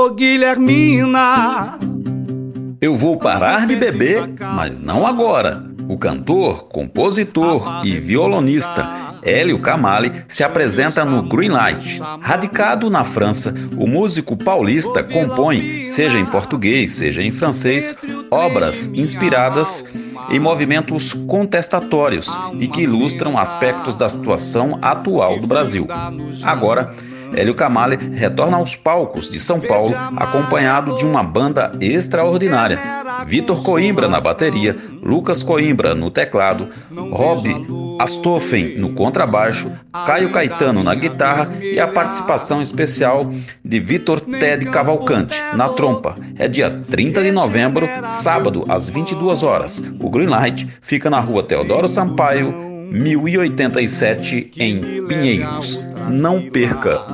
Ô Guilhermina. Eu vou parar de beber, mas não agora. O cantor, compositor e violonista Hélio Camale se apresenta no Greenlight. Radicado na França, o músico paulista compõe, seja em português, seja em francês, obras inspiradas em movimentos contestatórios e que ilustram aspectos da situação atual do Brasil. Agora, Hélio Camale retorna aos palcos de São Paulo acompanhado de uma banda extraordinária. Vitor Coimbra na bateria, Lucas Coimbra no teclado, Rob Astoffen no contrabaixo, Caio Caetano na guitarra e a participação especial de Vitor Ted Cavalcante na trompa. É dia 30 de novembro, sábado, às 22 horas. O Greenlight fica na rua Teodoro Sampaio, 1087, em Pinheiros. Não perca!